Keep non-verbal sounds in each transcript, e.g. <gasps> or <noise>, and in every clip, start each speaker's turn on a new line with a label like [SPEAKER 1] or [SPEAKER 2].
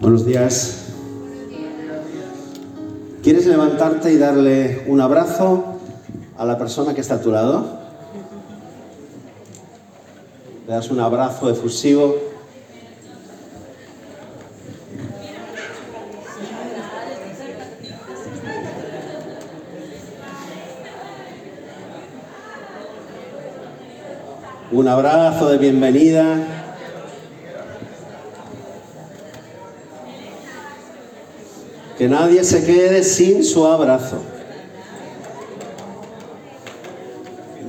[SPEAKER 1] Buenos días. ¿Quieres levantarte y darle un abrazo a la persona que está a tu lado? Le das un abrazo efusivo. Un abrazo de bienvenida. Que nadie se quede sin su abrazo.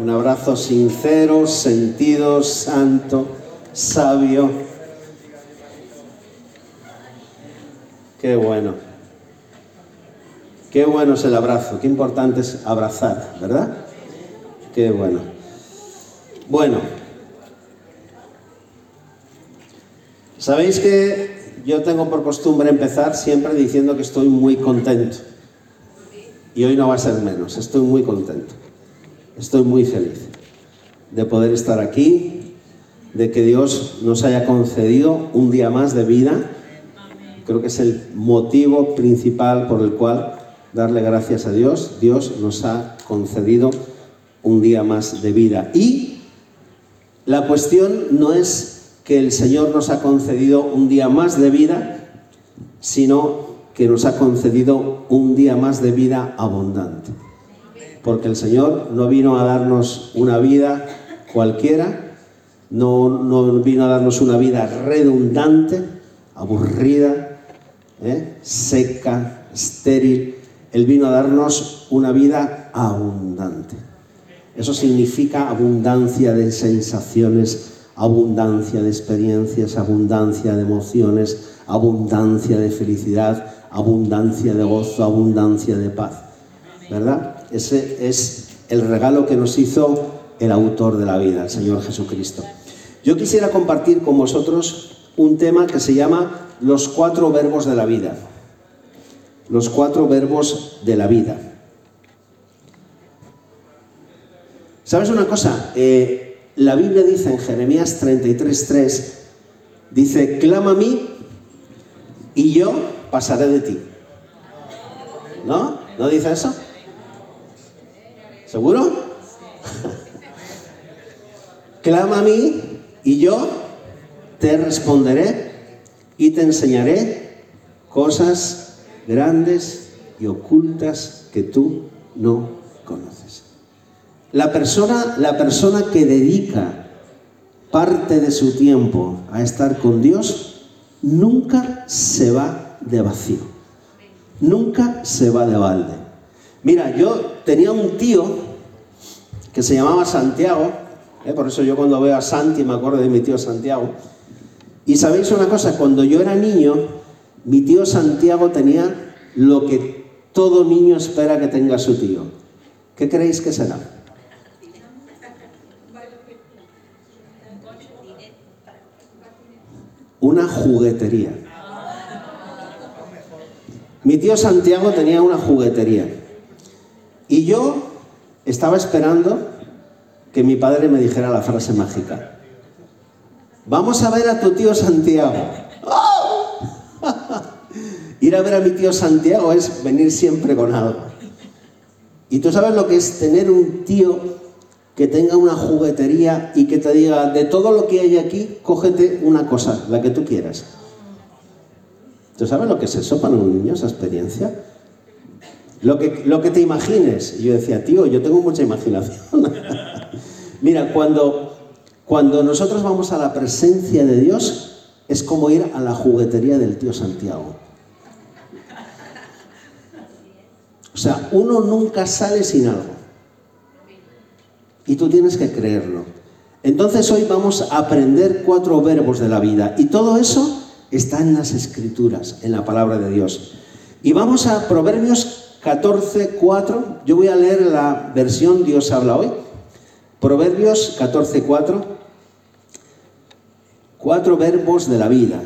[SPEAKER 1] Un abrazo sincero, sentido, santo, sabio. Qué bueno. Qué bueno es el abrazo. Qué importante es abrazar, ¿verdad? Qué bueno. Bueno. Sabéis que yo tengo por costumbre empezar siempre diciendo que estoy muy contento. Y hoy no va a ser menos. Estoy muy contento. Estoy muy feliz de poder estar aquí, de que Dios nos haya concedido un día más de vida. Creo que es el motivo principal por el cual darle gracias a Dios. Dios nos ha concedido un día más de vida. Y la cuestión no es que el Señor nos ha concedido un día más de vida, sino que nos ha concedido un día más de vida abundante porque el Señor no vino a darnos una vida cualquiera, no, no vino a darnos una vida redundante, aburrida, ¿eh? seca, estéril. Él vino a darnos una vida abundante. Eso significa abundancia de sensaciones, abundancia de experiencias, abundancia de emociones, abundancia de felicidad, abundancia de gozo, abundancia de paz. ¿Verdad? Ese es el regalo que nos hizo el autor de la vida, el Señor Jesucristo. Yo quisiera compartir con vosotros un tema que se llama los cuatro verbos de la vida. Los cuatro verbos de la vida. ¿Sabes una cosa? Eh, la Biblia dice en Jeremías 33.3, dice, clama a mí y yo pasaré de ti. ¿No? ¿No dice eso? ¿Seguro? <laughs> Clama a mí y yo te responderé y te enseñaré cosas grandes y ocultas que tú no. La persona, la persona que dedica parte de su tiempo a estar con Dios nunca se va de vacío, nunca se va de balde. Mira, yo tenía un tío que se llamaba Santiago, ¿eh? por eso yo cuando veo a Santi me acuerdo de mi tío Santiago. Y sabéis una cosa, cuando yo era niño, mi tío Santiago tenía lo que todo niño espera que tenga su tío. ¿Qué creéis que será? Una juguetería. Mi tío Santiago tenía una juguetería. Y yo estaba esperando que mi padre me dijera la frase mágica. Vamos a ver a tu tío Santiago. <laughs> Ir a ver a mi tío Santiago es venir siempre con algo. Y tú sabes lo que es tener un tío que tenga una juguetería y que te diga, de todo lo que hay aquí, cógete una cosa, la que tú quieras. ¿Tú sabes lo que es eso para un niño, esa experiencia? Lo que, lo que te imagines. Y yo decía, tío, yo tengo mucha imaginación. <laughs> Mira, cuando, cuando nosotros vamos a la presencia de Dios, es como ir a la juguetería del tío Santiago. O sea, uno nunca sale sin algo. Y tú tienes que creerlo. Entonces hoy vamos a aprender cuatro verbos de la vida. Y todo eso está en las escrituras, en la palabra de Dios. Y vamos a Proverbios 14, 4. Yo voy a leer la versión Dios habla hoy. Proverbios 14, 4. Cuatro verbos de la vida.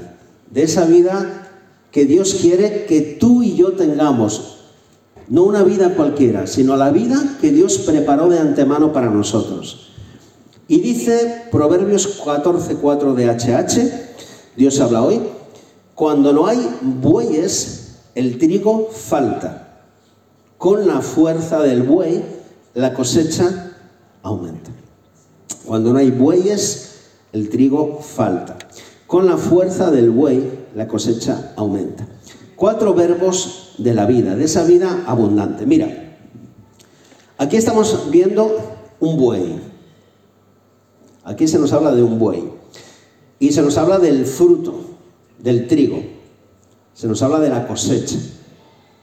[SPEAKER 1] De esa vida que Dios quiere que tú y yo tengamos. No una vida cualquiera, sino la vida que Dios preparó de antemano para nosotros. Y dice Proverbios 14, 4 de HH, Dios habla hoy, Cuando no hay bueyes, el trigo falta. Con la fuerza del buey, la cosecha aumenta. Cuando no hay bueyes, el trigo falta. Con la fuerza del buey, la cosecha aumenta. Cuatro verbos de la vida, de esa vida abundante. Mira, aquí estamos viendo un buey. Aquí se nos habla de un buey. Y se nos habla del fruto del trigo, se nos habla de la cosecha,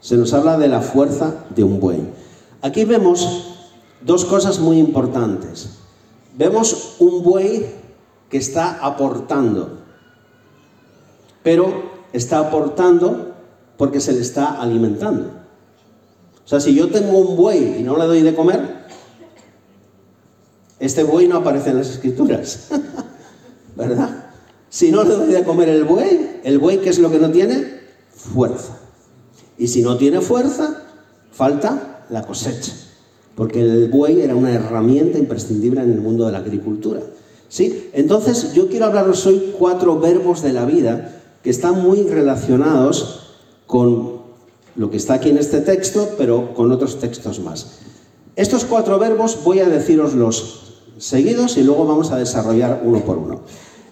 [SPEAKER 1] se nos habla de la fuerza de un buey. Aquí vemos dos cosas muy importantes. Vemos un buey que está aportando, pero está aportando porque se le está alimentando. O sea, si yo tengo un buey y no le doy de comer, este buey no aparece en las escrituras, <laughs> ¿verdad? Si no le doy de comer el buey, el buey, ¿qué es lo que no tiene? Fuerza. Y si no tiene fuerza, falta la cosecha. Porque el buey era una herramienta imprescindible en el mundo de la agricultura. ¿Sí? Entonces, yo quiero hablaros hoy cuatro verbos de la vida que están muy relacionados con lo que está aquí en este texto, pero con otros textos más. Estos cuatro verbos voy a deciroslos seguidos y luego vamos a desarrollar uno por uno.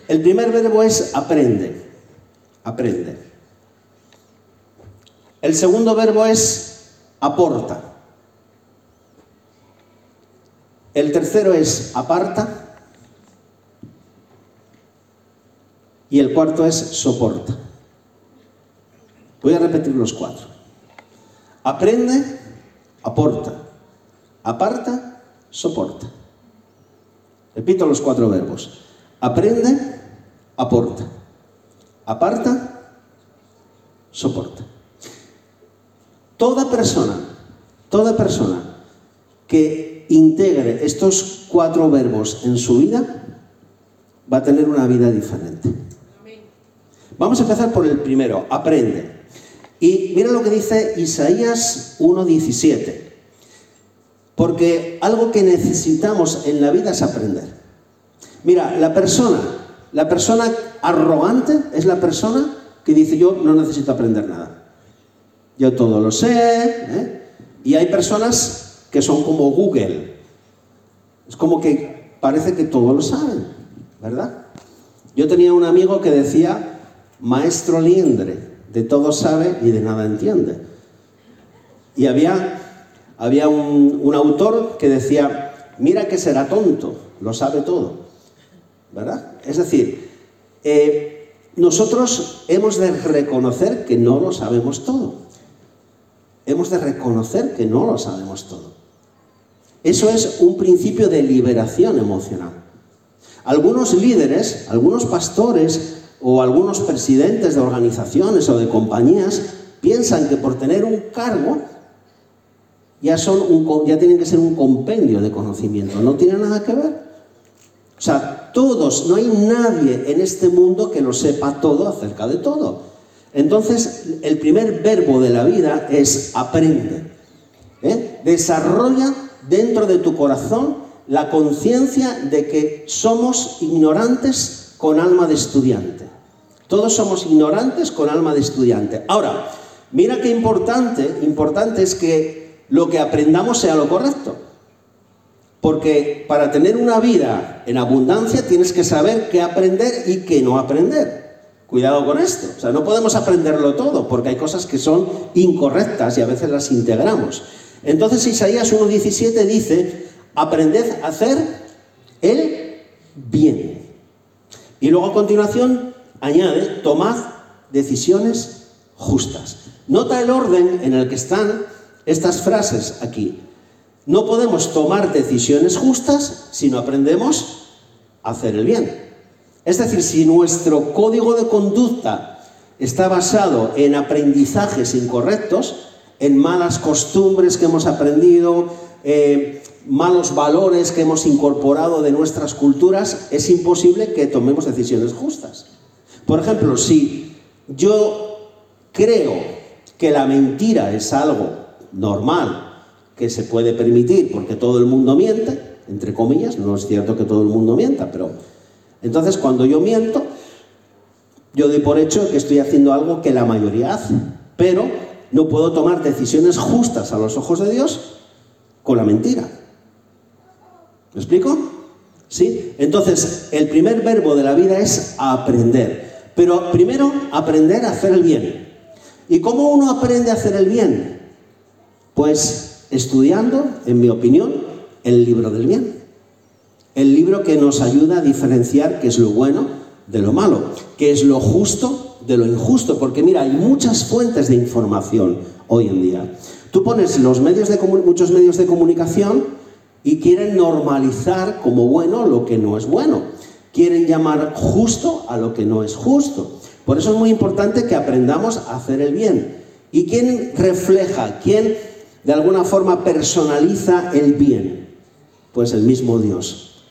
[SPEAKER 1] El primer verbo es aprende. Aprende. El segundo verbo es aporta. El tercero es aparta. Y el cuarto es soporta. Voy a repetir los cuatro. Aprende, aporta. Aparta, soporta. Repito los cuatro verbos. Aprende, aporta. Aparta, soporta. Toda persona, toda persona que integre estos cuatro verbos en su vida va a tener una vida diferente. Vamos a empezar por el primero, aprende. Y mira lo que dice Isaías 1.17. Porque algo que necesitamos en la vida es aprender. Mira, la persona la persona arrogante es la persona que dice yo no necesito aprender nada. Yo todo lo sé. ¿eh? Y hay personas que son como Google. Es como que parece que todo lo saben, ¿verdad? Yo tenía un amigo que decía, maestro liendre, de todo sabe y de nada entiende. Y había, había un, autor que decía, mira que será tonto, lo sabe todo. ¿verdad? Es decir, eh, nosotros hemos de reconocer que no lo sabemos todo. Hemos de reconocer que no lo sabemos todo. Eso es un principio de liberación emocional. Algunos líderes, algunos pastores o algunos presidentes de organizaciones o de compañías piensan que por tener un cargo ya, son un, ya tienen que ser un compendio de conocimiento. No tiene nada que ver. O sea, todos, no hay nadie en este mundo que lo sepa todo acerca de todo. Entonces, el primer verbo de la vida es aprende. ¿eh? Desarrolla dentro de tu corazón la conciencia de que somos ignorantes con alma de estudiante. Todos somos ignorantes con alma de estudiante. Ahora, mira qué importante, importante es que lo que aprendamos sea lo correcto. Porque para tener una vida en abundancia tienes que saber qué aprender y qué no aprender. Cuidado con esto. O sea, no podemos aprenderlo todo porque hay cosas que son incorrectas y a veces las integramos. Entonces Isaías 1.17 dice, aprended a hacer el bien. Y luego a continuación añade, tomad decisiones justas. Nota el orden en el que están estas frases aquí. No podemos tomar decisiones justas si no aprendemos a hacer el bien. Es decir, si nuestro código de conducta está basado en aprendizajes incorrectos, en malas costumbres que hemos aprendido, eh, malos valores que hemos incorporado de nuestras culturas, es imposible que tomemos decisiones justas. Por ejemplo, si yo creo que la mentira es algo normal, que se puede permitir, porque todo el mundo miente, entre comillas, no es cierto que todo el mundo mienta, pero entonces cuando yo miento, Yo doy por hecho que estoy haciendo algo que la mayoría hace, pero no puedo tomar decisiones justas a los ojos de Dios con la mentira. ¿Me explico? ¿Sí? Entonces, el primer verbo de la vida es aprender. Pero primero, aprender a hacer el bien. ¿Y cómo uno aprende a hacer el bien? Pues estudiando, en mi opinión, el libro del bien. El libro que nos ayuda a diferenciar qué es lo bueno de lo malo, qué es lo justo de lo injusto, porque mira, hay muchas fuentes de información hoy en día. Tú pones los medios de muchos medios de comunicación y quieren normalizar como bueno lo que no es bueno. Quieren llamar justo a lo que no es justo. Por eso es muy importante que aprendamos a hacer el bien. ¿Y quién refleja, quién de alguna forma personaliza el bien? Pues el mismo Dios.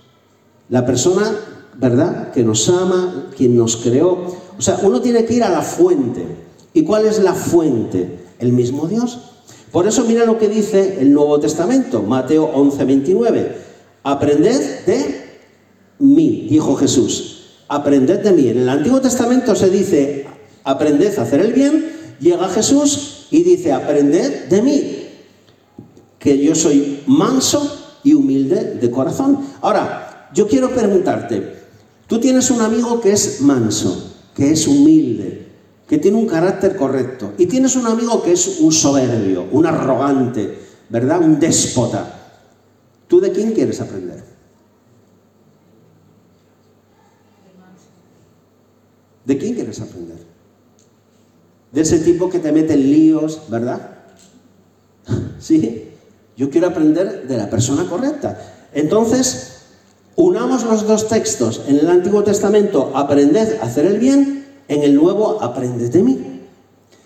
[SPEAKER 1] La persona, ¿verdad?, que nos ama, quien nos creó. O sea, uno tiene que ir a la fuente. ¿Y cuál es la fuente? El mismo Dios. Por eso mira lo que dice el Nuevo Testamento, Mateo 11, 29. Aprended de mí, dijo Jesús. Aprended de mí. En el Antiguo Testamento se dice, aprended a hacer el bien. Llega Jesús y dice, aprended de mí, que yo soy manso y humilde de corazón. Ahora, yo quiero preguntarte, tú tienes un amigo que es manso, que es humilde, que tiene un carácter correcto. Y tienes un amigo que es un soberbio, un arrogante, ¿verdad? Un déspota. ¿Tú de quién quieres aprender? ¿De quién quieres aprender? De ese tipo que te mete en líos, ¿verdad? <laughs> ¿Sí? Yo quiero aprender de la persona correcta. Entonces, unamos los dos textos. En el Antiguo Testamento, aprended a hacer el bien en el nuevo aprendes de mí.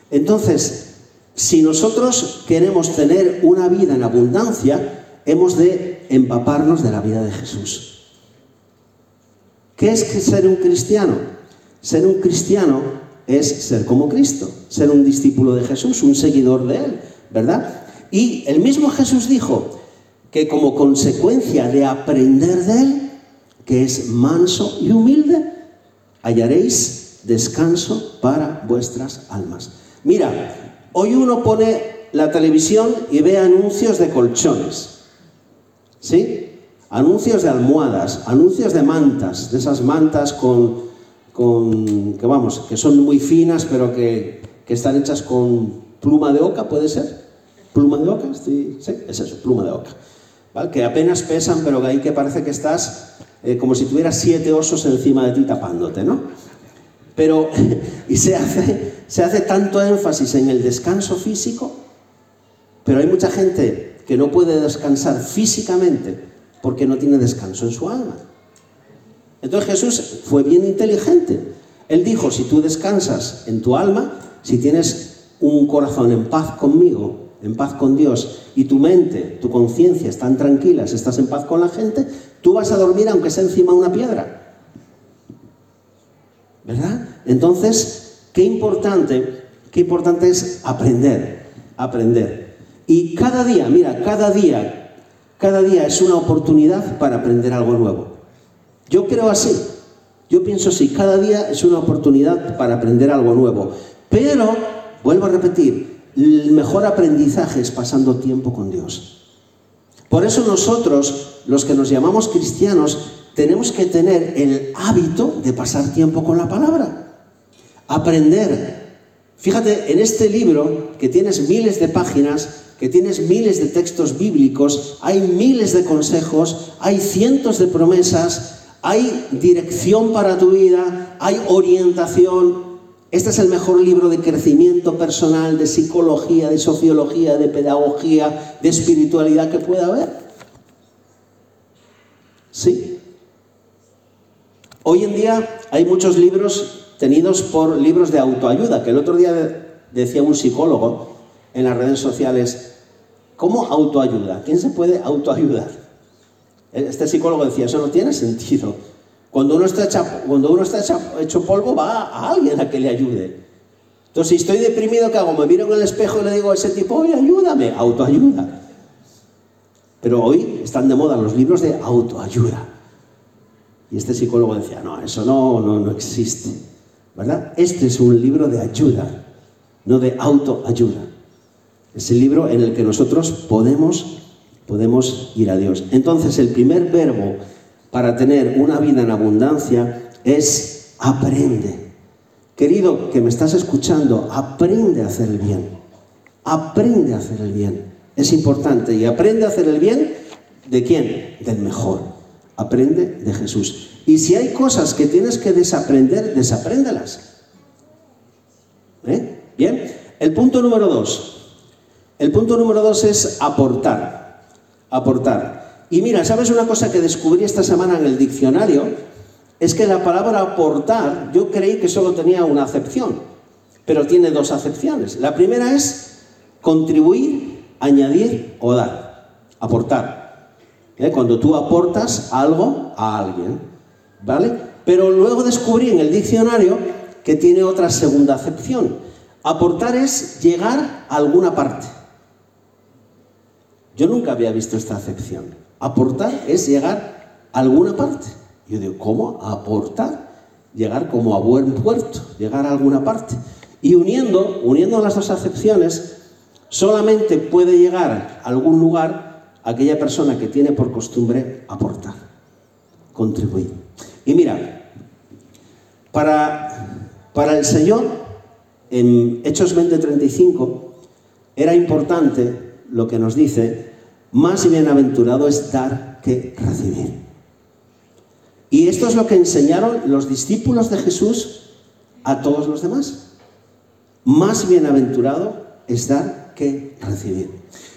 [SPEAKER 1] Entonces, si nosotros queremos tener una vida en abundancia, hemos de empaparnos de la vida de Jesús. ¿Qué es ser un cristiano? Ser un cristiano es ser como Cristo, ser un discípulo de Jesús, un seguidor de Él, ¿verdad? Y el mismo Jesús dijo que como consecuencia de aprender de Él, que es manso y humilde, hallaréis descanso para vuestras almas. Mira, hoy uno pone la televisión y ve anuncios de colchones, ¿sí? Anuncios de almohadas, anuncios de mantas, de esas mantas con, que vamos, que son muy finas, pero que, están hechas con pluma de oca, ¿puede ser? ¿Pluma de oca? Sí, es eso, pluma de oca. ¿Vale? Que apenas pesan, pero que ahí que parece que estás eh, como si tuvieras siete osos encima de ti tapándote, ¿no? Pero, <laughs> y se hace, se hace tanto énfasis en el descanso físico, pero hay mucha gente que no puede descansar físicamente porque no tiene descanso en su alma. Entonces Jesús fue bien inteligente. Él dijo, si tú descansas en tu alma, si tienes un corazón en paz conmigo, en paz con Dios, y tu mente, tu conciencia están tranquilas, estás en paz con la gente, tú vas a dormir aunque sea encima de una piedra. ¿Verdad? Entonces, qué importante, qué importante es aprender, aprender. Y cada día, mira, cada día, cada día es una oportunidad para aprender algo nuevo. Yo creo así, yo pienso así, cada día es una oportunidad para aprender algo nuevo. Pero, vuelvo a repetir, el mejor aprendizaje es pasando tiempo con Dios. Por eso nosotros, los que nos llamamos cristianos, tenemos que tener el hábito de pasar tiempo con la palabra, aprender. Fíjate, en este libro, que tienes miles de páginas, que tienes miles de textos bíblicos, hay miles de consejos, hay cientos de promesas, hay dirección para tu vida, hay orientación. Este es el mejor libro de crecimiento personal, de psicología, de sociología, de pedagogía, de espiritualidad que pueda haber. ¿Sí? Hoy en día hay muchos libros tenidos por libros de autoayuda, que el otro día decía un psicólogo en las redes sociales, ¿cómo autoayuda? ¿Quién se puede autoayudar? Este psicólogo decía, eso no tiene sentido. Cuando uno está, hecho, cuando uno está hecho polvo, va a alguien a que le ayude. Entonces, si estoy deprimido, ¿qué hago? Me miro en el espejo y le digo a ese tipo, oye, ayúdame, autoayuda. Pero hoy están de moda los libros de autoayuda. Y este psicólogo decía, no, eso no, no, no existe. ¿verdad? Este es un libro de ayuda, no de autoayuda. Es el libro en el que nosotros podemos, podemos ir a Dios. Entonces, el primer verbo para tener una vida en abundancia es aprende. Querido que me estás escuchando, aprende a hacer el bien. Aprende a hacer el bien. Es importante. Y aprende a hacer el bien de quién? Del mejor. Aprende de Jesús. Y si hay cosas que tienes que desaprender, desapréndelas. ¿Eh? Bien. El punto número dos. El punto número dos es aportar. Aportar. Y mira, ¿sabes una cosa que descubrí esta semana en el diccionario? Es que la palabra aportar, yo creí que solo tenía una acepción, pero tiene dos acepciones. La primera es contribuir, añadir o dar. Aportar. ¿Eh? Cuando tú aportas algo a alguien. ¿Vale? Pero luego descubrí en el diccionario que tiene otra segunda acepción. Aportar es llegar a alguna parte. Yo nunca había visto esta acepción. Aportar es llegar a alguna parte. Yo digo, ¿cómo? Aportar. Llegar como a buen puerto, llegar a alguna parte. Y uniendo, uniendo las dos acepciones, solamente puede llegar a algún lugar aquella persona que tiene por costumbre aportar, contribuir. Y mira, para, para el Señor, en Hechos 20:35, era importante lo que nos dice, más bienaventurado es dar que recibir. Y esto es lo que enseñaron los discípulos de Jesús a todos los demás. Más bienaventurado es dar que recibir.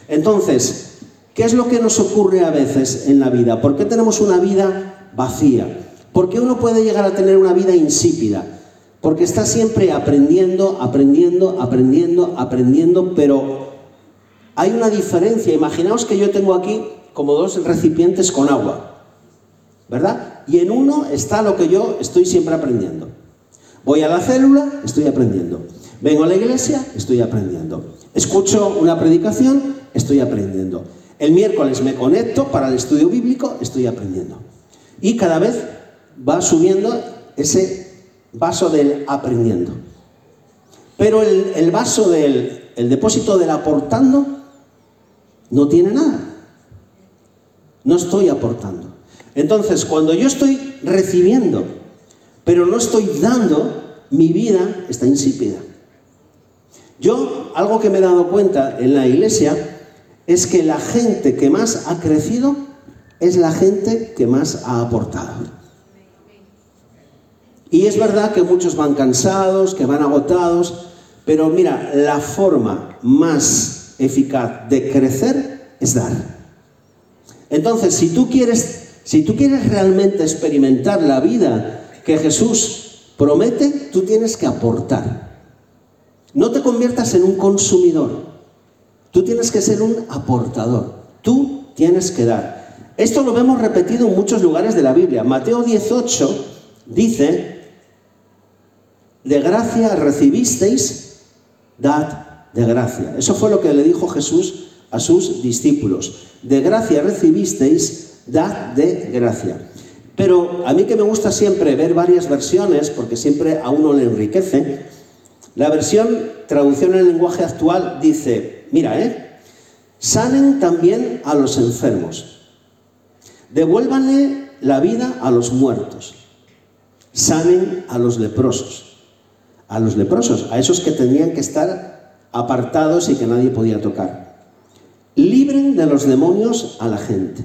[SPEAKER 1] Entonces, ¿qué es lo que nos ocurre a veces en la vida? ¿Por qué tenemos una vida vacía? ¿Por qué uno puede llegar a tener una vida insípida? Porque está siempre aprendiendo, aprendiendo, aprendiendo, aprendiendo, pero hay una diferencia. Imaginaos que yo tengo aquí como dos recipientes con agua, ¿verdad? Y en uno está lo que yo estoy siempre aprendiendo. Voy a la célula, estoy aprendiendo. Vengo a la iglesia, estoy aprendiendo. Escucho una predicación, estoy aprendiendo. El miércoles me conecto para el estudio bíblico, estoy aprendiendo. Y cada vez va subiendo ese vaso del aprendiendo. Pero el, vaso del el depósito del aportando no tiene nada. No estoy aportando. Entonces, cuando yo estoy recibiendo, pero no estoy dando, mi vida está insípida. Yo, algo que me he dado cuenta en la iglesia, es que la gente que más ha crecido es la gente que más ha aportado. Y es verdad que muchos van cansados, que van agotados, pero mira, la forma más eficaz de crecer es dar. Entonces, si tú quieres, si tú quieres realmente experimentar la vida que Jesús promete, tú tienes que aportar. No te conviertas en un consumidor. Tú tienes que ser un aportador. Tú tienes que dar. Esto lo vemos repetido en muchos lugares de la Biblia. Mateo 18 dice, de gracia recibisteis, dad de gracia. Eso fue lo que le dijo Jesús a sus discípulos. De gracia recibisteis, dad de gracia. Pero a mí que me gusta siempre ver varias versiones, porque siempre a uno le enriquece, la versión traducción en el lenguaje actual dice, mira, ¿eh? Sanen también a los enfermos. Devuélvanle la vida a los muertos. Sanen a los leprosos. A los leprosos, a esos que tenían que estar apartados y que nadie podía tocar. Libren de los demonios a la gente.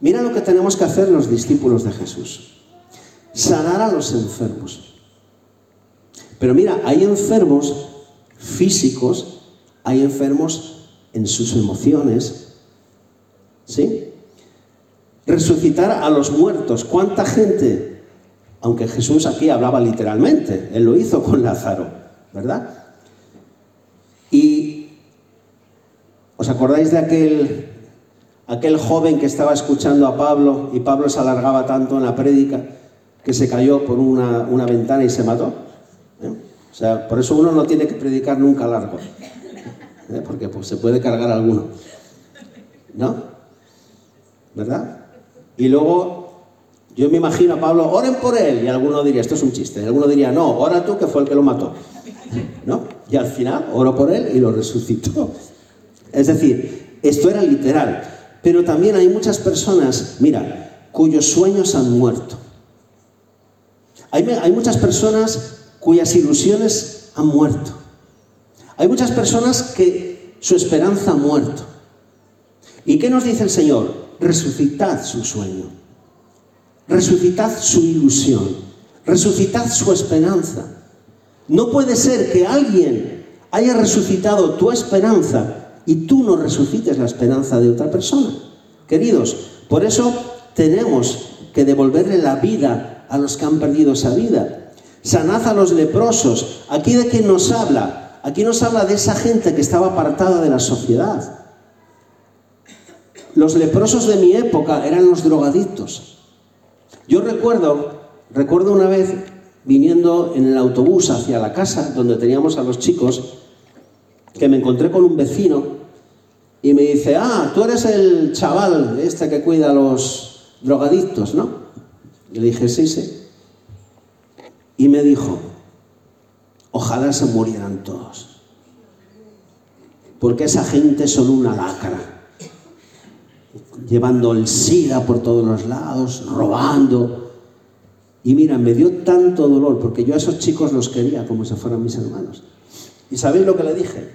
[SPEAKER 1] Mira lo que tenemos que hacer los discípulos de Jesús. Sanar a los enfermos. Pero mira, hay enfermos físicos, hay enfermos en sus emociones. ¿Sí? Resucitar a los muertos. ¿Cuánta gente? Aunque Jesús aquí hablaba literalmente, él lo hizo con Lázaro. ¿Verdad? Y ¿os acordáis de aquel, aquel joven que estaba escuchando a Pablo y Pablo se alargaba tanto en la prédica que se cayó por una, ventana y se mató? ¿Eh? O sea, por eso uno no tiene que predicar nunca largo, ¿eh? porque pues, se puede cargar alguno. ¿No? ¿Verdad? Y luego Yo me imagino a Pablo, oren por él, y alguno diría, esto es un chiste, y alguno diría, no, ora tú que fue el que lo mató. ¿No? Y al final, oro por él y lo resucitó. Es decir, esto era literal. Pero también hay muchas personas, mira, cuyos sueños han muerto. Hay, hay muchas personas cuyas ilusiones han muerto. Hay muchas personas que su esperanza ha muerto. ¿Y qué nos dice el Señor? Resucitad su sueño. Resucitad su ilusión. Resucitad su esperanza. No puede ser que alguien haya resucitado tu esperanza y tú no resucites la esperanza de otra persona. Queridos, por eso tenemos que devolverle la vida a los que han perdido esa vida. Sanad a los leprosos. ¿Aquí de qué nos habla? Aquí nos habla de esa gente que estaba apartada de la sociedad. Los leprosos de mi época eran los drogadictos. Yo recuerdo, recuerdo una vez viniendo en el autobús hacia la casa donde teníamos a los chicos, que me encontré con un vecino y me dice, ah, tú eres el chaval este que cuida a los drogadictos, ¿no? Le dije, sí, sí. Y me dijo, ojalá se murieran todos, porque esa gente son una lacra llevando el SIDA por todos los lados, robando. Y mira, me dio tanto dolor porque yo a esos chicos los quería como si fueran mis hermanos. ¿Y sabéis lo que le dije?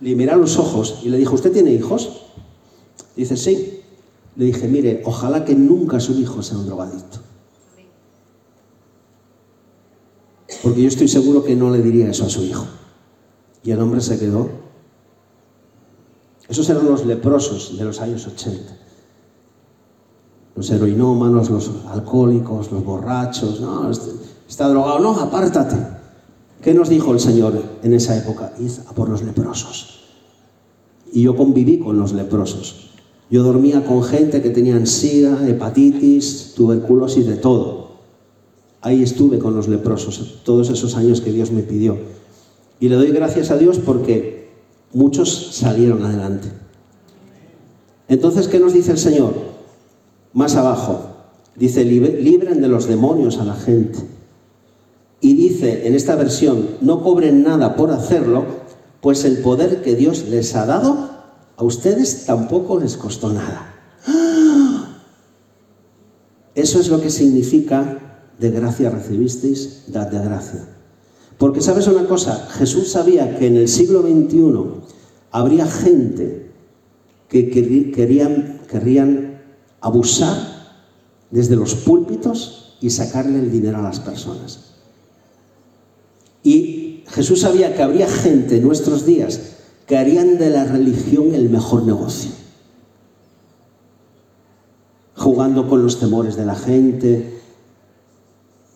[SPEAKER 1] Le miré a los ojos y le dije, ¿usted tiene hijos? Dice, sí. Le dije, mire, ojalá que nunca su hijo sea un drogadicto. Porque yo estoy seguro que no le diría eso a su hijo. Y el hombre se quedó esos eran los leprosos de los años 80. Los heroinómanos, los alcohólicos, los borrachos. No, este, está drogado. No, apártate. ¿Qué nos dijo el Señor en esa época? Por los leprosos. Y yo conviví con los leprosos. Yo dormía con gente que tenían sida, hepatitis, tuberculosis, de todo. Ahí estuve con los leprosos todos esos años que Dios me pidió. Y le doy gracias a Dios porque muchos salieron adelante. Entonces, ¿qué nos dice el Señor? Más abajo, dice, libren de los demonios a la gente. Y dice en esta versión, no cobren nada por hacerlo, pues el poder que Dios les ha dado, a ustedes tampoco les costó nada. <gasps> Eso es lo que significa de gracia recibisteis, dad de gracia. Porque sabes una cosa, Jesús sabía que en el siglo XXI habría gente que querían, querrían abusar desde los púlpitos y sacarle el dinero a las personas. Y Jesús sabía que habría gente en nuestros días que harían de la religión el mejor negocio. Jugando con los temores de la gente,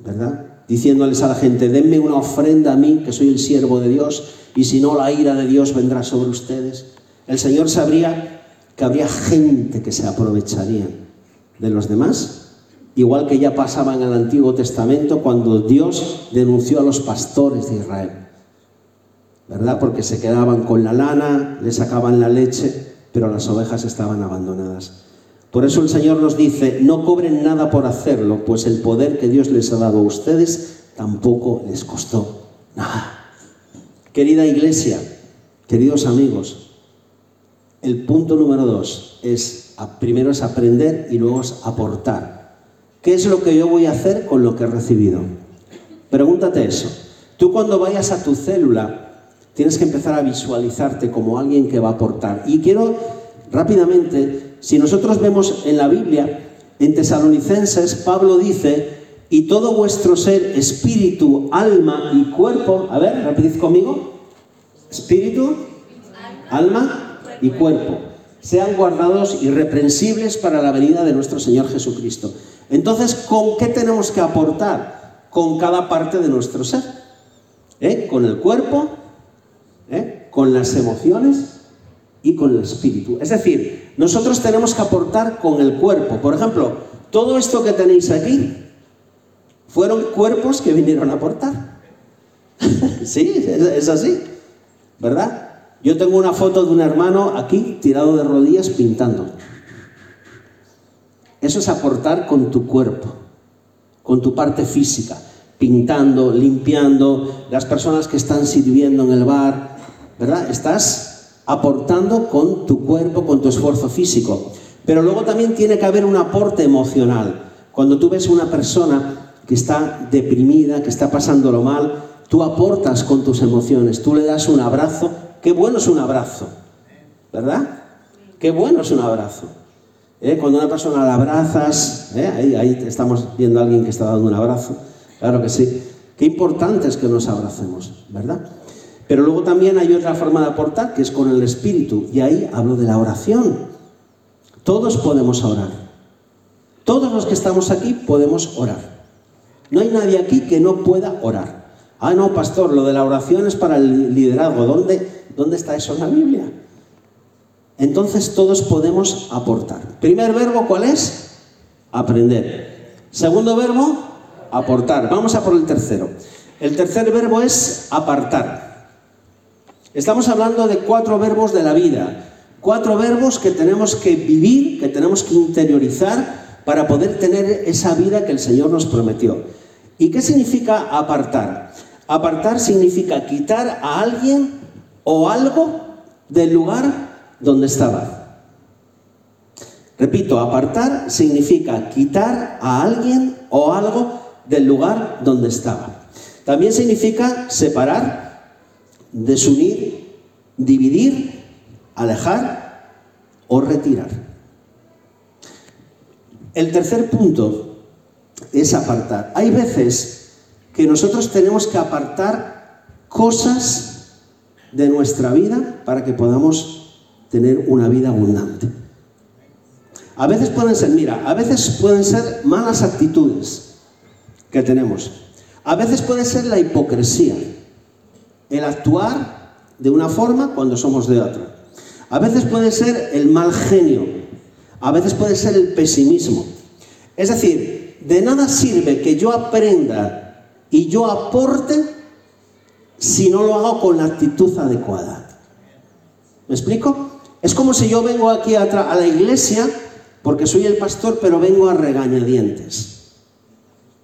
[SPEAKER 1] ¿verdad? diciéndoles a la gente, denme una ofrenda a mí, que soy el siervo de Dios, y si no, la ira de Dios vendrá sobre ustedes. El Señor sabría que habría gente que se aprovecharía de los demás, igual que ya pasaba en el Antiguo Testamento cuando Dios denunció a los pastores de Israel. ¿Verdad? Porque se quedaban con la lana, le sacaban la leche, pero las ovejas estaban abandonadas. Por eso el Señor nos dice, no cobren nada por hacerlo, pues el poder que Dios les ha dado a ustedes tampoco les costó nada. Querida iglesia, queridos amigos, el punto número dos es, primero es aprender y luego es aportar. ¿Qué es lo que yo voy a hacer con lo que he recibido? Pregúntate eso. Tú cuando vayas a tu célula, tienes que empezar a visualizarte como alguien que va a aportar. Y quiero rápidamente si nosotros vemos en la Biblia, en Tesalonicenses, Pablo dice, y todo vuestro ser, espíritu, alma y cuerpo, a ver, repetid conmigo, espíritu, alma y cuerpo, sean guardados irreprensibles para la venida de nuestro Señor Jesucristo. Entonces, ¿con qué tenemos que aportar? Con cada parte de nuestro ser. ¿Eh? Con el cuerpo, ¿eh? con las emociones y con el espíritu. Es decir, nosotros tenemos que aportar con el cuerpo. Por ejemplo, todo esto que tenéis aquí fueron cuerpos que vinieron a aportar. <laughs> sí, es, así, ¿verdad? Yo tengo una foto de un hermano aquí tirado de rodillas pintando. Eso es aportar con tu cuerpo, con tu parte física, pintando, limpiando, las personas que están sirviendo en el bar, ¿verdad? Estás aportando con tu cuerpo, con tu esfuerzo físico. Pero luego también tiene que haber un aporte emocional. Cuando tú ves una persona que está deprimida, que está pasándolo mal, tú aportas con tus emociones, tú le das un abrazo. Qué bueno es un abrazo, ¿verdad? Qué bueno es un abrazo. ¿Eh? Cuando una persona la abrazas, ¿eh? ahí, ahí estamos viendo a alguien que está dando un abrazo, claro que sí. Qué importante es que nos abracemos, ¿verdad? Pero luego también hay otra forma de aportar, que es con el espíritu, y ahí hablo de la oración. Todos podemos orar. Todos los que estamos aquí podemos orar. No hay nadie aquí que no pueda orar. Ah, no, pastor, lo de la oración es para el liderazgo. ¿Dónde, dónde está eso en la Biblia? Entonces todos podemos aportar. Primer verbo, ¿cuál es? Aprender. Segundo verbo, aportar. Vamos a por el tercero. El tercer verbo es apartar. Estamos hablando de cuatro verbos de la vida. Cuatro verbos que tenemos que vivir, que tenemos que interiorizar para poder tener esa vida que el Señor nos prometió. ¿Y qué significa apartar? Apartar significa quitar a alguien o algo del lugar donde estaba. Repito, apartar significa quitar a alguien o algo del lugar donde estaba. También significa separar, desunir, dividir, alejar o retirar. El tercer punto es apartar. Hay veces que nosotros tenemos que apartar cosas de nuestra vida para que podamos tener una vida abundante. A veces pueden ser, mira, a veces pueden ser malas actitudes que tenemos. A veces puede ser la hipocresía, el actuar de una forma cuando somos de otra. A veces puede ser el mal genio, a veces puede ser el pesimismo. Es decir, de nada sirve que yo aprenda y yo aporte si no lo hago con la actitud adecuada. ¿Me explico? Es como si yo vengo aquí a, la iglesia porque soy el pastor, pero vengo a regañadientes.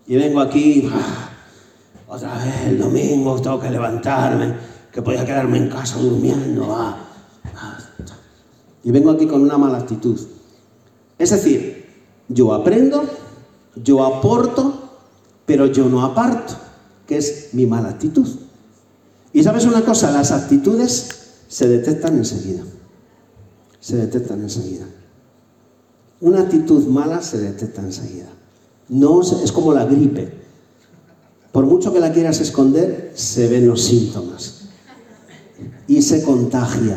[SPEAKER 1] Y vengo aquí, ah, otra vez el domingo, tengo que levantarme, que podía quedarme en casa durmiendo. Ah, ah, y vengo aquí con una mala actitud. Es decir, yo aprendo, yo aporto, pero yo no aparto, que es mi mala actitud. Y sabes una cosa, las actitudes se detectan enseguida se detectan enseguida. Una actitud mala se detecta enseguida. No, es como la gripe. Por mucho que la quieras esconder, se ven los síntomas. Y se contagia.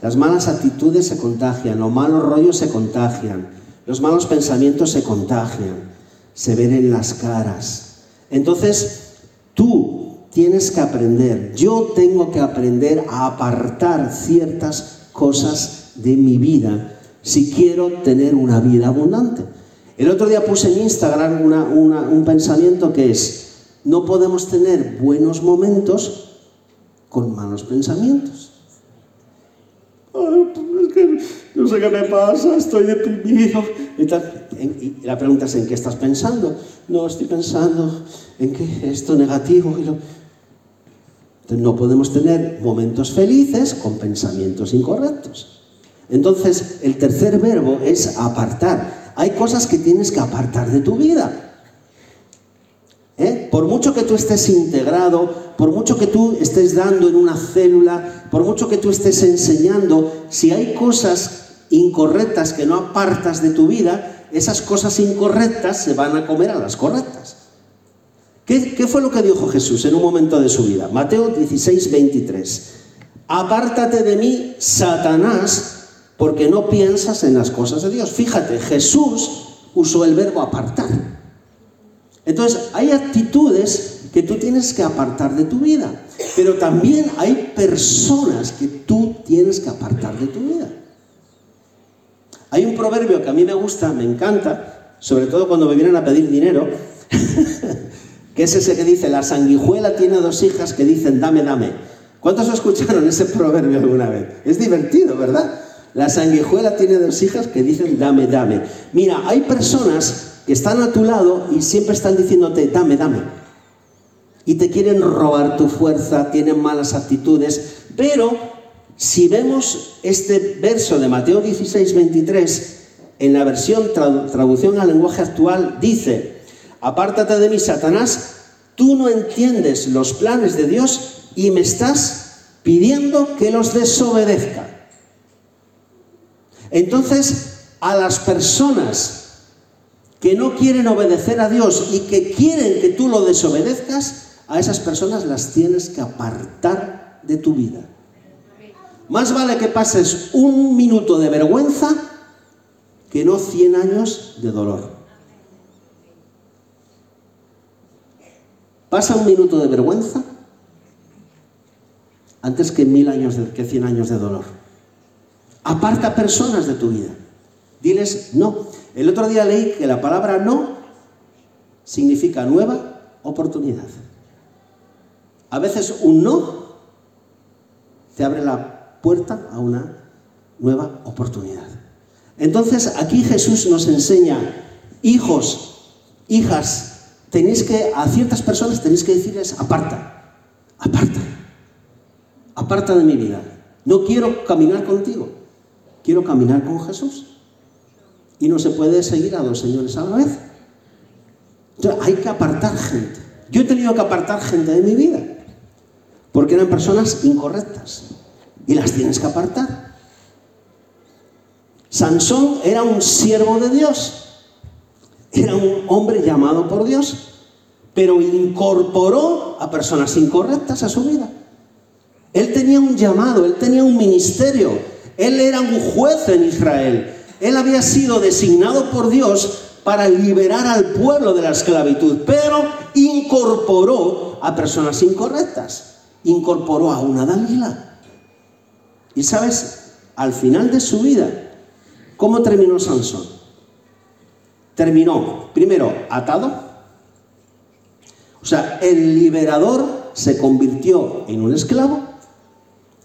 [SPEAKER 1] Las malas actitudes se contagian, los malos rollos se contagian, los malos pensamientos se contagian, se ven en las caras. Entonces, tienes que aprender, yo tengo que aprender a apartar ciertas cosas de mi vida si quiero tener una vida abundante. El otro día puse en Instagram un pensamiento que es, no podemos tener buenos momentos con malos pensamientos. no sé qué me pasa, estoy deprimido. Y, la pregunta es, ¿en qué estás pensando? No, estoy pensando en que esto negativo. No podemos tener momentos felices con pensamientos incorrectos. Entonces, el tercer verbo es apartar. Hay cosas que tienes que apartar de tu vida. ¿Eh? Por mucho que tú estés integrado, por mucho que tú estés dando en una célula, por mucho que tú estés enseñando, si hay cosas incorrectas que no apartas de tu vida, esas cosas incorrectas se van a comer a las correctas. ¿Qué, fue lo que dijo Jesús en un momento de su vida? Mateo 16, 23. Apártate de mí, Satanás, porque no piensas en las cosas de Dios. Fíjate, Jesús usó el verbo apartar. Entonces, hay actitudes que tú tienes que apartar de tu vida, pero también hay personas que tú tienes que apartar de tu vida. Hay un proverbio que a mí me gusta, me encanta, sobre todo cuando me vienen a pedir dinero, <laughs> que es ese que dice, la sanguijuela tiene dos hijas que dicen, dame, dame. ¿Cuántos escucharon ese proverbio alguna vez? Es divertido, ¿verdad? La sanguijuela tiene dos hijas que dicen dame, dame. Mira, hay personas que están a tu lado y siempre están diciéndote dame, dame. Y te quieren robar tu fuerza, tienen malas actitudes, pero si vemos este verso de Mateo 16, 23, en la versión traducción al lenguaje actual, dice, apártate de mí, Satanás, tú no entiendes los planes de Dios y me estás pidiendo que los desobedezca. Entonces, a las personas que no quieren obedecer a Dios y que quieren que tú lo desobedezcas, a esas personas las tienes que apartar de tu vida. Más vale que pases un minuto de vergüenza que no 100 años de dolor. Pasa un minuto de vergüenza antes que mil años de, que 100 años de dolor. Aparta personas de tu vida. Diles no. El otro día leí que la palabra no significa nueva oportunidad. A veces un no te abre la puerta a una nueva oportunidad. Entonces aquí Jesús nos enseña, hijos, hijas, tenéis que, a ciertas personas tenéis que decirles, aparta, aparta, aparta de mi vida. No quiero caminar contigo, quiero caminar con Jesús. Y no se puede seguir a dos señores a la vez. Entonces hay que apartar gente. Yo he tenido que apartar gente de mi vida, porque eran personas incorrectas. Y las tienes que apartar. Sansón era un siervo de Dios, era un hombre llamado por Dios, pero incorporó a personas incorrectas a su vida. Él tenía un llamado, él tenía un ministerio, él era un juez en Israel, él había sido designado por Dios para liberar al pueblo de la esclavitud, pero incorporó a personas incorrectas, incorporó a una Dalila. Y sabes, al final de su vida, ¿Cómo terminó Sansón? Terminó, primero, atado. O sea, el liberador se convirtió en un esclavo.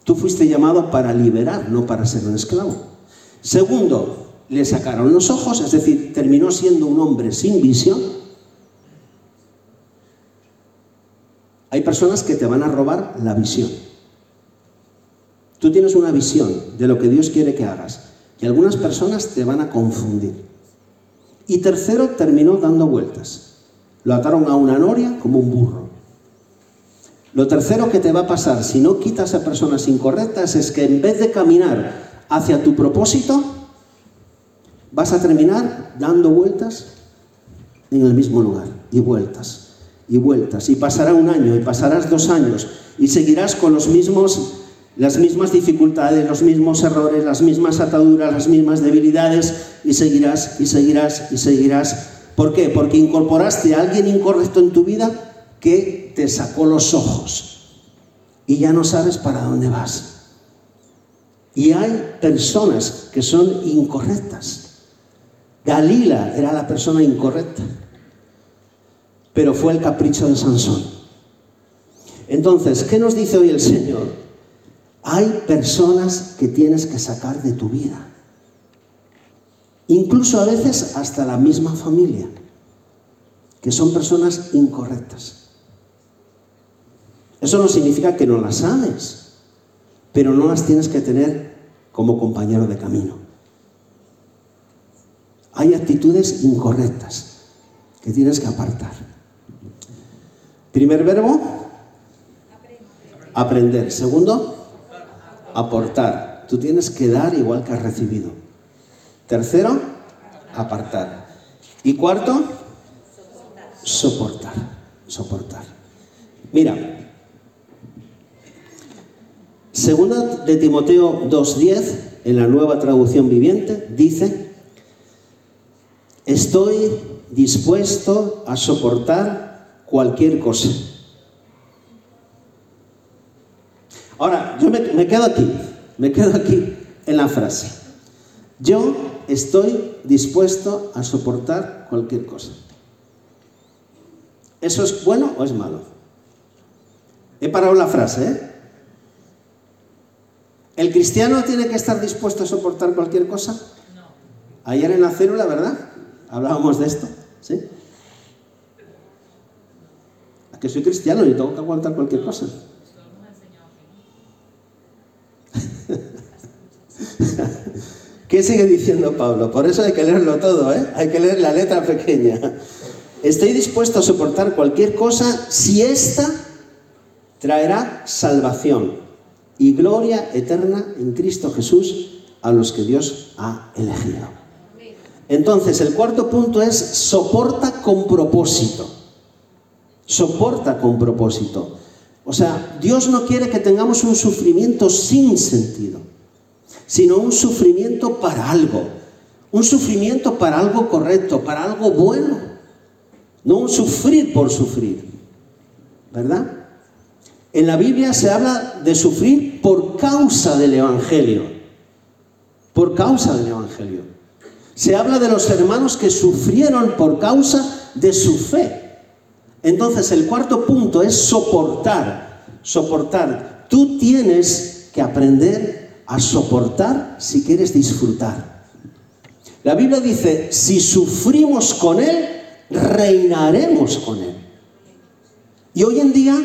[SPEAKER 1] Tú fuiste llamado para liberar, no para ser un esclavo. Segundo, le sacaron los ojos, es decir, terminó siendo un hombre sin visión. Hay personas que te van a robar la visión. Tú tienes una visión de lo que Dios quiere que hagas y algunas personas te van a confundir. Y tercero, terminó dando vueltas. Lo ataron a una noria como un burro. Lo tercero que te va a pasar si no quitas a personas incorrectas es que en vez de caminar hacia tu propósito, vas a terminar dando vueltas en el mismo lugar y vueltas y vueltas. Y pasará un año y pasarás dos años y seguirás con los mismos las mismas dificultades, los mismos errores, las mismas ataduras, las mismas debilidades y seguirás y seguirás y seguirás. ¿Por qué? Porque incorporaste a alguien incorrecto en tu vida que te sacó los ojos y ya no sabes para dónde vas. Y hay personas que son incorrectas. Galila era la persona incorrecta, pero fue el capricho de Sansón. Entonces, ¿qué nos dice hoy el Señor? Hay personas que tienes que sacar de tu vida. Incluso a veces hasta la misma familia, que son personas incorrectas. Eso no significa que no las ames, pero no las tienes que tener como compañero de camino. Hay actitudes incorrectas que tienes que apartar. Primer verbo, aprender. Segundo, aportar. Tú tienes que dar igual que has recibido. Tercero, apartar. Y cuarto, soportar. Soportar. Mira, segunda de Timoteo 2.10, en la nueva traducción viviente, dice, estoy dispuesto a soportar cualquier cosa Ahora, yo me, quedo aquí, me quedo aquí en la frase. Yo estoy dispuesto a soportar cualquier cosa. ¿Eso es bueno o es malo? He parado la frase, ¿eh? ¿El cristiano tiene que estar dispuesto a soportar cualquier cosa? No. Ayer en la célula, ¿verdad? Hablábamos de esto, ¿sí? A que soy cristiano y tengo que aguantar cualquier cosa. ¿Qué sigue diciendo Pablo? Por eso hay que leerlo todo, ¿eh? Hay que leer la letra pequeña. Estoy dispuesto a soportar cualquier cosa si ésta traerá salvación y gloria eterna en Cristo Jesús a los que Dios ha elegido. Entonces, el cuarto punto es soporta con propósito. Soporta con propósito. O sea, Dios no quiere que tengamos un sufrimiento sin sentido sino un sufrimiento para algo, un sufrimiento para algo correcto, para algo bueno, no un sufrir por sufrir, ¿verdad? En la Biblia se habla de sufrir por causa del Evangelio, por causa del Evangelio. Se habla de los hermanos que sufrieron por causa de su fe. Entonces el cuarto punto es soportar, soportar. Tú tienes que aprender a soportar si quieres disfrutar. La Biblia dice, si sufrimos con Él, reinaremos con Él. Y hoy en día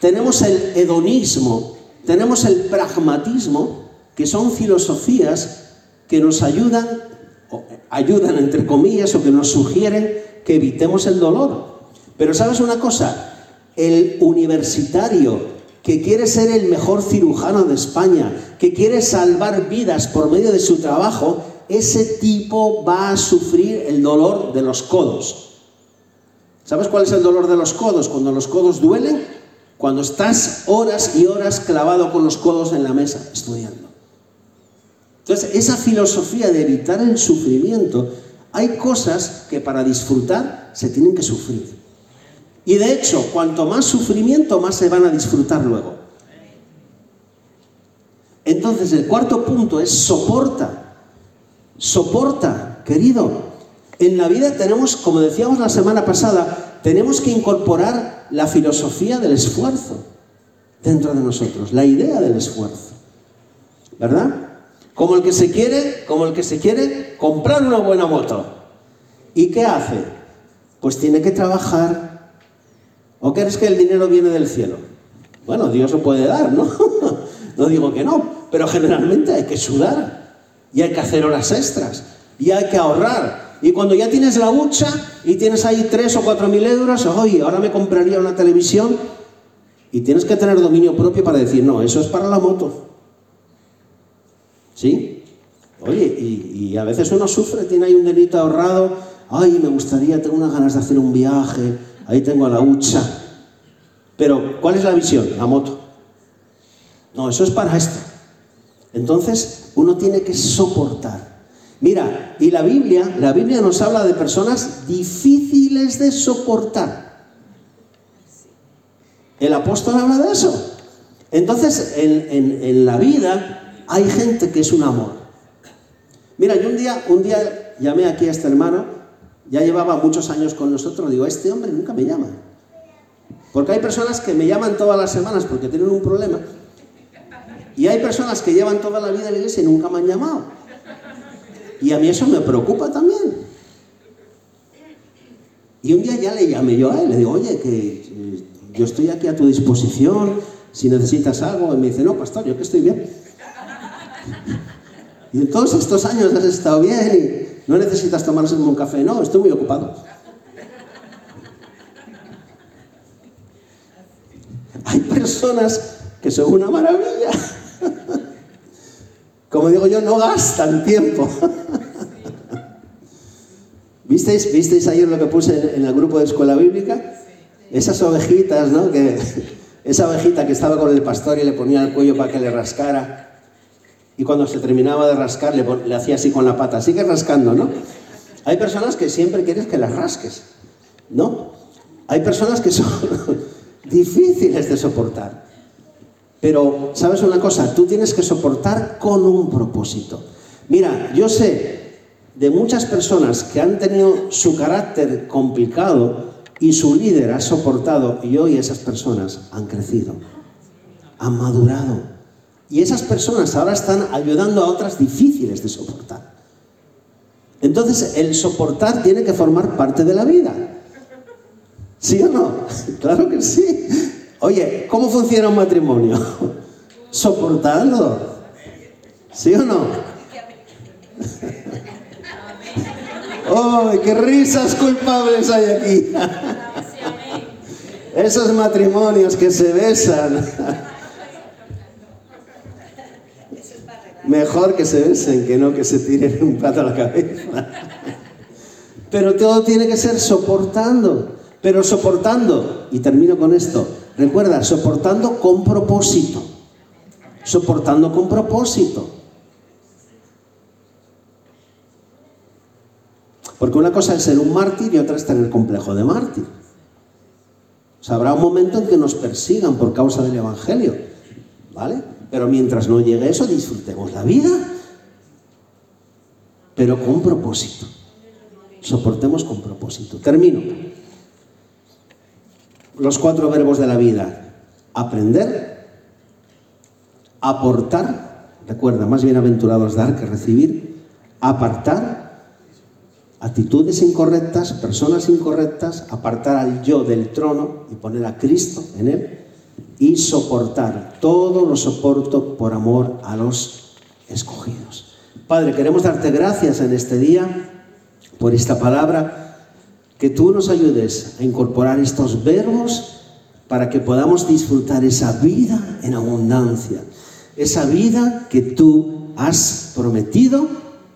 [SPEAKER 1] tenemos el hedonismo, tenemos el pragmatismo, que son filosofías que nos ayudan, ayudan entre comillas, o que nos sugieren que evitemos el dolor. Pero sabes una cosa, el universitario que quiere ser el mejor cirujano de España, que quiere salvar vidas por medio de su trabajo, ese tipo va a sufrir el dolor de los codos. ¿Sabes cuál es el dolor de los codos? Cuando los codos duelen, cuando estás horas y horas clavado con los codos en la mesa estudiando. Entonces, esa filosofía de evitar el sufrimiento, hay cosas que para disfrutar se tienen que sufrir. Y de hecho, cuanto más sufrimiento, más se van a disfrutar luego. Entonces, el cuarto punto es soporta. Soporta, querido. En la vida tenemos, como decíamos la semana pasada, tenemos que incorporar la filosofía del esfuerzo dentro de nosotros, la idea del esfuerzo. ¿Verdad? Como el que se quiere, como el que se quiere comprar una buena moto. ¿Y qué hace? Pues tiene que trabajar ¿O crees que el dinero viene del cielo? Bueno, Dios lo puede dar, ¿no? <laughs> no digo que no, pero generalmente hay que sudar y hay que hacer horas extras y hay que ahorrar. Y cuando ya tienes la hucha y tienes ahí tres o cuatro mil euros, oye, ahora me compraría una televisión y tienes que tener dominio propio para decir, no, eso es para la moto. ¿Sí? Oye, y, y a veces uno sufre, tiene ahí un delito ahorrado, ay, me gustaría, tengo unas ganas de hacer un viaje, ahí tengo a la hucha. Pero, ¿cuál es la visión? La moto. No, eso es para esto. Entonces, uno tiene que soportar. Mira, y la Biblia, la Biblia nos habla de personas difíciles de soportar. El apóstol habla de eso. Entonces, en, la vida hay gente que es un amor. Mira, yo un día, un día llamé aquí a este hermano ya llevaba muchos años con nosotros, digo, este hombre nunca me llama. Porque hay personas que me llaman todas las semanas porque tienen un problema. Y hay personas que llevan toda la vida en la iglesia y nunca me han llamado. Y a mí eso me preocupa también. Y un día ya le llamé yo a él, le digo, oye, que eh, yo estoy aquí a tu disposición, si necesitas algo. Y me dice, no, pastor, yo que estoy bien. Y en todos estos años has estado bien no necesitas tomarse un café, no, estoy muy ocupado. Hay personas que son una maravilla. Como digo yo, no gastan tiempo. ¿Visteis, ¿Visteis ayer lo que puse en el grupo de escuela bíblica? Esas ovejitas, ¿no? Esa ovejita que estaba con el pastor y le ponía el cuello para que le rascara y cuando se terminaba de rascar le, hacía así con la pata, sigue rascando, ¿no? Hay personas que siempre quieres que las rasques, ¿no? Hay personas que son <laughs> difíciles de soportar. Pero, ¿sabes una cosa? Tú tienes que soportar con un propósito. Mira, yo sé de muchas personas que han tenido su carácter complicado y su líder ha soportado y hoy esas personas han crecido, han madurado, Y esas personas ahora están ayudando a otras difíciles de soportar. Entonces, el soportar tiene que formar parte de la vida. ¿Sí o no? <laughs> Claro que sí. Oye, ¿cómo funciona un matrimonio? <laughs> Soportando. ¿Sí o no? <laughs> ¡Ay, qué risas culpables hay aquí! Esos matrimonios que se besan. Mejor que se besen que no que se tiren un plato a la cabeza. Pero todo tiene que ser soportando. Pero soportando, y termino con esto, recuerda, soportando con propósito. Soportando con propósito. Porque una cosa es ser un mártir y otra es tener complejo de mártir. Habrá un momento en que nos persigan por causa del Evangelio. ¿Vale? Pero mientras no llegue eso, disfrutemos la vida. Pero con propósito. Soportemos con propósito. Termino. Los cuatro verbos de la vida. Aprender, aportar, recuerda, más bienaventurados dar que recibir, apartar, actitudes incorrectas, personas incorrectas, apartar al yo del trono y poner a Cristo en él y soportar. Todo lo soporto por amor a los escogidos. Padre, queremos darte gracias en este día por esta palabra, que tú nos ayudes a incorporar estos verbos para que podamos disfrutar esa vida en abundancia, esa vida que tú has prometido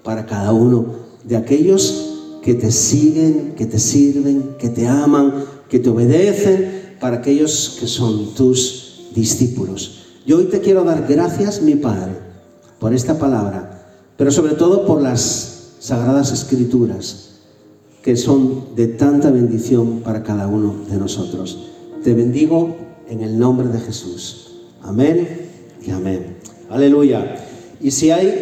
[SPEAKER 1] para cada uno de aquellos que te siguen, que te sirven, que te aman, que te obedecen, para aquellos que son tus discípulos. Yo hoy te quiero dar gracias, mi Padre, por esta palabra, pero sobre todo por las sagradas escrituras, que son de tanta bendición para cada uno de nosotros. Te bendigo en el nombre de Jesús. Amén y amén. Aleluya. Y si hay